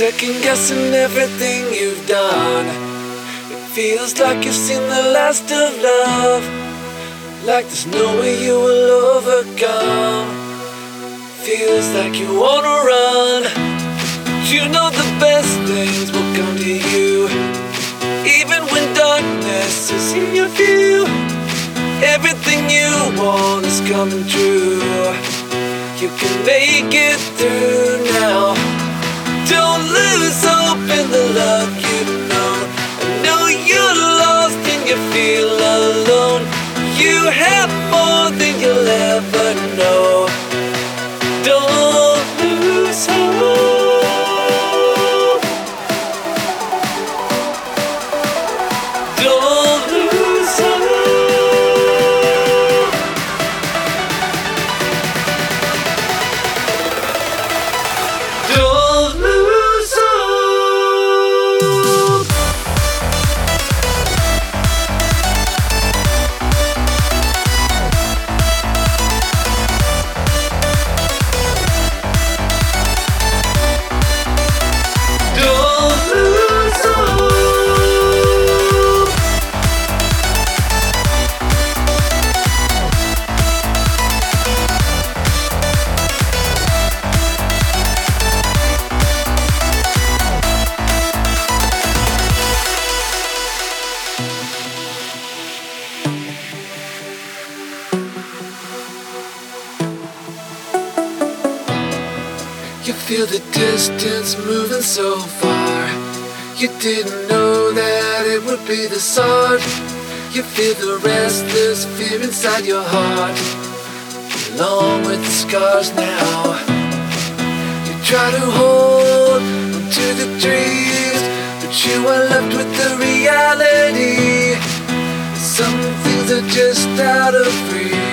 Second guessing everything you've done. It feels like you've seen the last of love. Like there's no way you will overcome. Feels like you wanna run. You know the best things will come to you. Even when darkness is in your view. Everything you want is coming true. You can make it through now. Lose hope in the love you feel the distance moving so far. You didn't know that it would be the hard. You feel the restless fear inside your heart, along with the scars now. You try to hold onto the dreams, but you are left with the reality. Some things are just out of reach,